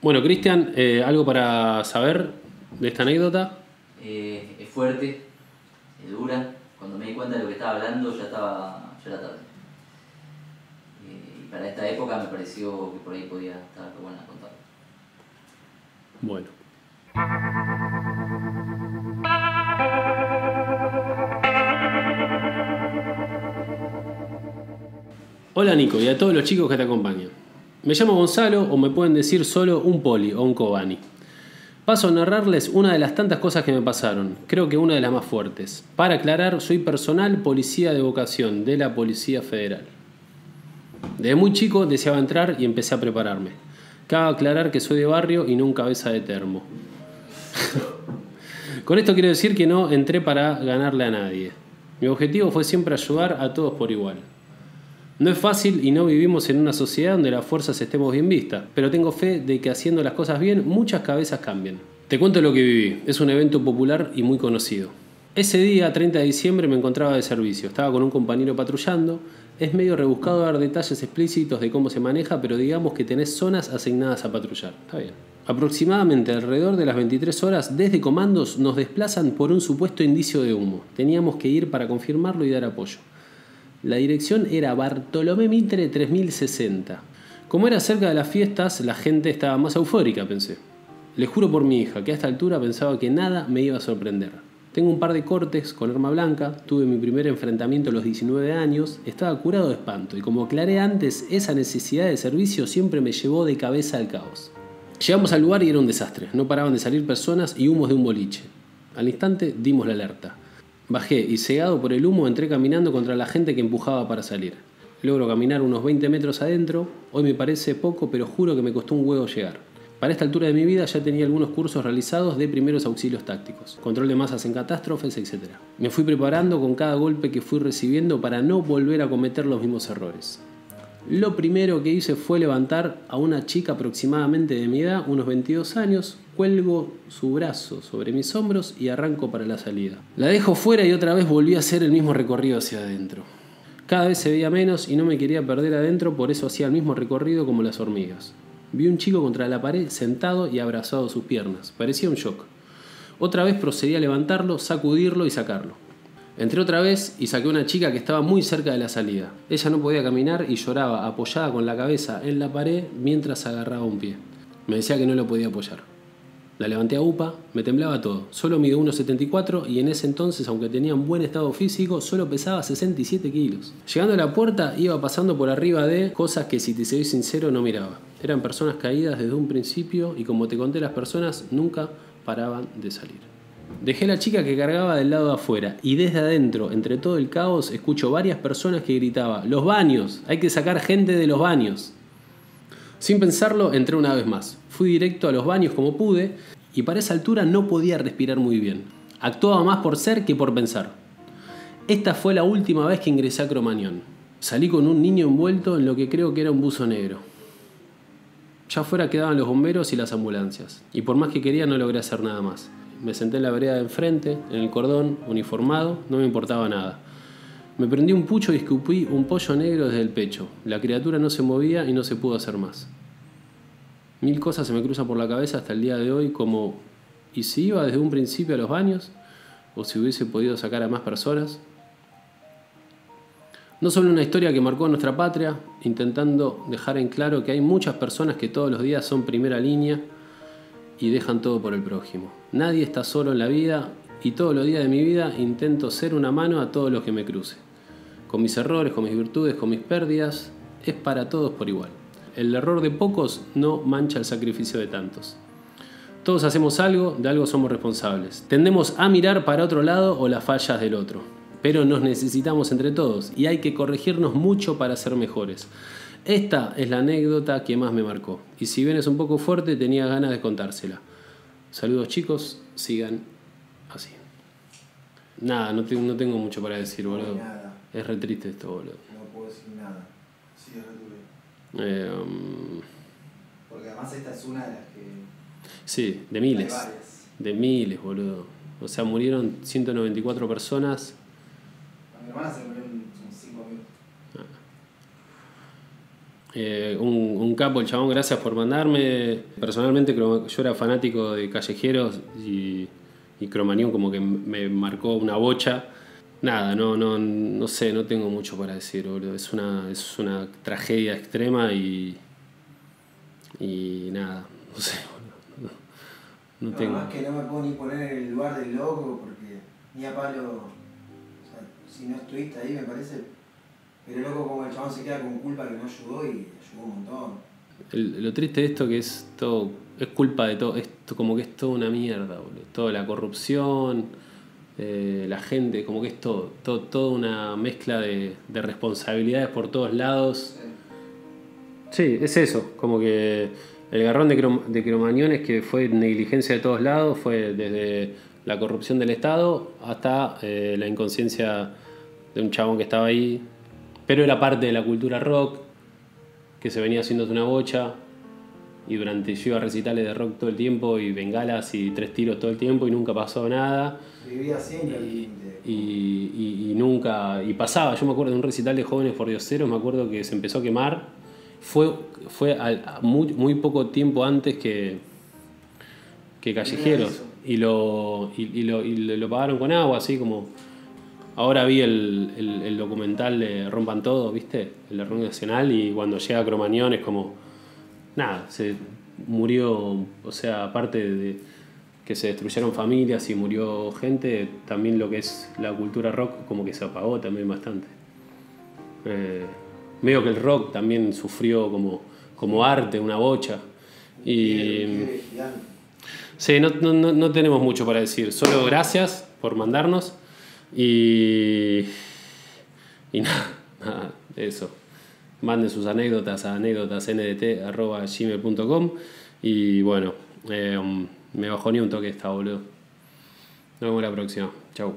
Bueno, Cristian, eh, ¿algo para saber de esta anécdota? Eh, es fuerte, es dura. Cuando me di cuenta de lo que estaba hablando ya estaba ya era tarde. Eh, y para esta época me pareció que por ahí podía estar buena contar. Bueno. Hola Nico y a todos los chicos que te acompañan. Me llamo Gonzalo o me pueden decir solo un poli o un cobani. Paso a narrarles una de las tantas cosas que me pasaron, creo que una de las más fuertes. Para aclarar, soy personal policía de vocación de la Policía Federal. Desde muy chico deseaba entrar y empecé a prepararme. Cabe aclarar que soy de barrio y no un cabeza de termo. Con esto quiero decir que no entré para ganarle a nadie. Mi objetivo fue siempre ayudar a todos por igual. No es fácil y no vivimos en una sociedad donde las fuerzas estemos bien vistas, pero tengo fe de que haciendo las cosas bien muchas cabezas cambian. Te cuento lo que viví, es un evento popular y muy conocido. Ese día, 30 de diciembre, me encontraba de servicio, estaba con un compañero patrullando, es medio rebuscado dar detalles explícitos de cómo se maneja, pero digamos que tenés zonas asignadas a patrullar. Está bien. Aproximadamente alrededor de las 23 horas, desde comandos nos desplazan por un supuesto indicio de humo. Teníamos que ir para confirmarlo y dar apoyo. La dirección era Bartolomé Mitre 3060. Como era cerca de las fiestas, la gente estaba más eufórica, pensé. Le juro por mi hija que a esta altura pensaba que nada me iba a sorprender. Tengo un par de cortes con arma blanca, tuve mi primer enfrentamiento a los 19 años, estaba curado de espanto y como aclaré antes, esa necesidad de servicio siempre me llevó de cabeza al caos. Llegamos al lugar y era un desastre, no paraban de salir personas y humos de un boliche. Al instante dimos la alerta. Bajé y cegado por el humo entré caminando contra la gente que empujaba para salir. Logro caminar unos 20 metros adentro, hoy me parece poco, pero juro que me costó un huevo llegar. Para esta altura de mi vida ya tenía algunos cursos realizados de primeros auxilios tácticos, control de masas en catástrofes, etc. Me fui preparando con cada golpe que fui recibiendo para no volver a cometer los mismos errores. Lo primero que hice fue levantar a una chica aproximadamente de mi edad, unos 22 años, cuelgo su brazo sobre mis hombros y arranco para la salida. La dejo fuera y otra vez volví a hacer el mismo recorrido hacia adentro. Cada vez se veía menos y no me quería perder adentro, por eso hacía el mismo recorrido como las hormigas. Vi un chico contra la pared sentado y abrazado a sus piernas. Parecía un shock. Otra vez procedí a levantarlo, sacudirlo y sacarlo. Entré otra vez y saqué una chica que estaba muy cerca de la salida. Ella no podía caminar y lloraba apoyada con la cabeza en la pared mientras agarraba un pie. Me decía que no lo podía apoyar. La levanté a UPA, me temblaba todo. Solo mido 1,74 y en ese entonces, aunque tenía un buen estado físico, solo pesaba 67 kilos. Llegando a la puerta, iba pasando por arriba de cosas que, si te soy sincero, no miraba. Eran personas caídas desde un principio y, como te conté, las personas nunca paraban de salir. Dejé la chica que cargaba del lado de afuera y desde adentro, entre todo el caos, escucho varias personas que gritaban, los baños, hay que sacar gente de los baños. Sin pensarlo, entré una vez más. Fui directo a los baños como pude y para esa altura no podía respirar muy bien. Actuaba más por ser que por pensar. Esta fue la última vez que ingresé a Cromañón. Salí con un niño envuelto en lo que creo que era un buzo negro. Ya afuera quedaban los bomberos y las ambulancias, y por más que quería no logré hacer nada más. Me senté en la vereda de enfrente, en el cordón, uniformado, no me importaba nada. Me prendí un pucho y escupí un pollo negro desde el pecho. La criatura no se movía y no se pudo hacer más. Mil cosas se me cruzan por la cabeza hasta el día de hoy, como ¿y si iba desde un principio a los baños? ¿O si hubiese podido sacar a más personas? No solo una historia que marcó nuestra patria, intentando dejar en claro que hay muchas personas que todos los días son primera línea, y dejan todo por el prójimo. Nadie está solo en la vida y todos los días de mi vida intento ser una mano a todos los que me cruce. Con mis errores, con mis virtudes, con mis pérdidas, es para todos por igual. El error de pocos no mancha el sacrificio de tantos. Todos hacemos algo, de algo somos responsables. Tendemos a mirar para otro lado o las fallas del otro. Pero nos necesitamos entre todos y hay que corregirnos mucho para ser mejores. Esta es la anécdota que más me marcó. Y si bien es un poco fuerte, tenía ganas de contársela. Saludos chicos, sigan así. Nada, no, tengo- no tengo mucho para decir, boludo. nada. Es re triste esto, boludo. No puedo decir nada. Sí, es re duro. Eh, um, Porque además esta es una de las que. sí, de Hay miles. varias. De miles, boludo. O sea, murieron 194 personas. A mi hermana se murió en Eh, un, un capo, el chabón, gracias por mandarme. Personalmente yo era fanático de Callejeros y, y como que me marcó una bocha. Nada, no, no, no sé, no tengo mucho para decir, boludo. Es una, es una tragedia extrema y. Y nada, no sé, boludo. No, no tengo. Además que no me puedo ni poner en el lugar del loco porque ni a palo. O sea, si no estuviste ahí me parece. Pero loco como el chabón se queda con culpa que no ayudó y ayudó un montón. El- lo triste de esto que es todo, es culpa de todo, esto como que es toda una mierda, boludo. Toda la corrupción, eh, la gente, como que es todo, todo, toda una mezcla de, de responsabilidades por todos lados. Sí, es eso, como que el garrón de, Crom- de Cromañón es que fue negligencia de todos lados, fue desde la corrupción del Estado hasta eh, la inconsciencia de un chabón que estaba ahí, pero era parte de la cultura rock, que se venía haciendo una bocha, y durante yo iba a recitales de rock todo el tiempo, y bengalas y tres tiros todo el tiempo, y nunca pasó nada. Vivía siempre. Y, y- y nunca. Y pasaba, yo me acuerdo de un recital de jóvenes por dioseros, me acuerdo que se empezó a quemar. Fue, fue a muy, muy poco tiempo antes que, que callejeros. eso. Y lo, y, y lo, y lo- lo pagaron con agua, así como. Ahora vi el, el- el documental de Rompan Todo, ¿viste? El Rock Nacional, y cuando llega Cromañón es como. Nada, se murió, o sea, aparte de que se destruyeron familias y murió gente, también lo que es la cultura rock como que se apagó también bastante. Eh, medio que el rock también sufrió como, como arte, una bocha. Y sí, no- no- no tenemos mucho para decir, solo gracias por mandarnos y, y nada, nada, eso. Manden sus anécdotas a anécdotasndt.gmail.com y bueno, eh, me bajó ni un toque esta boludo. Nos vemos la próxima. Chau.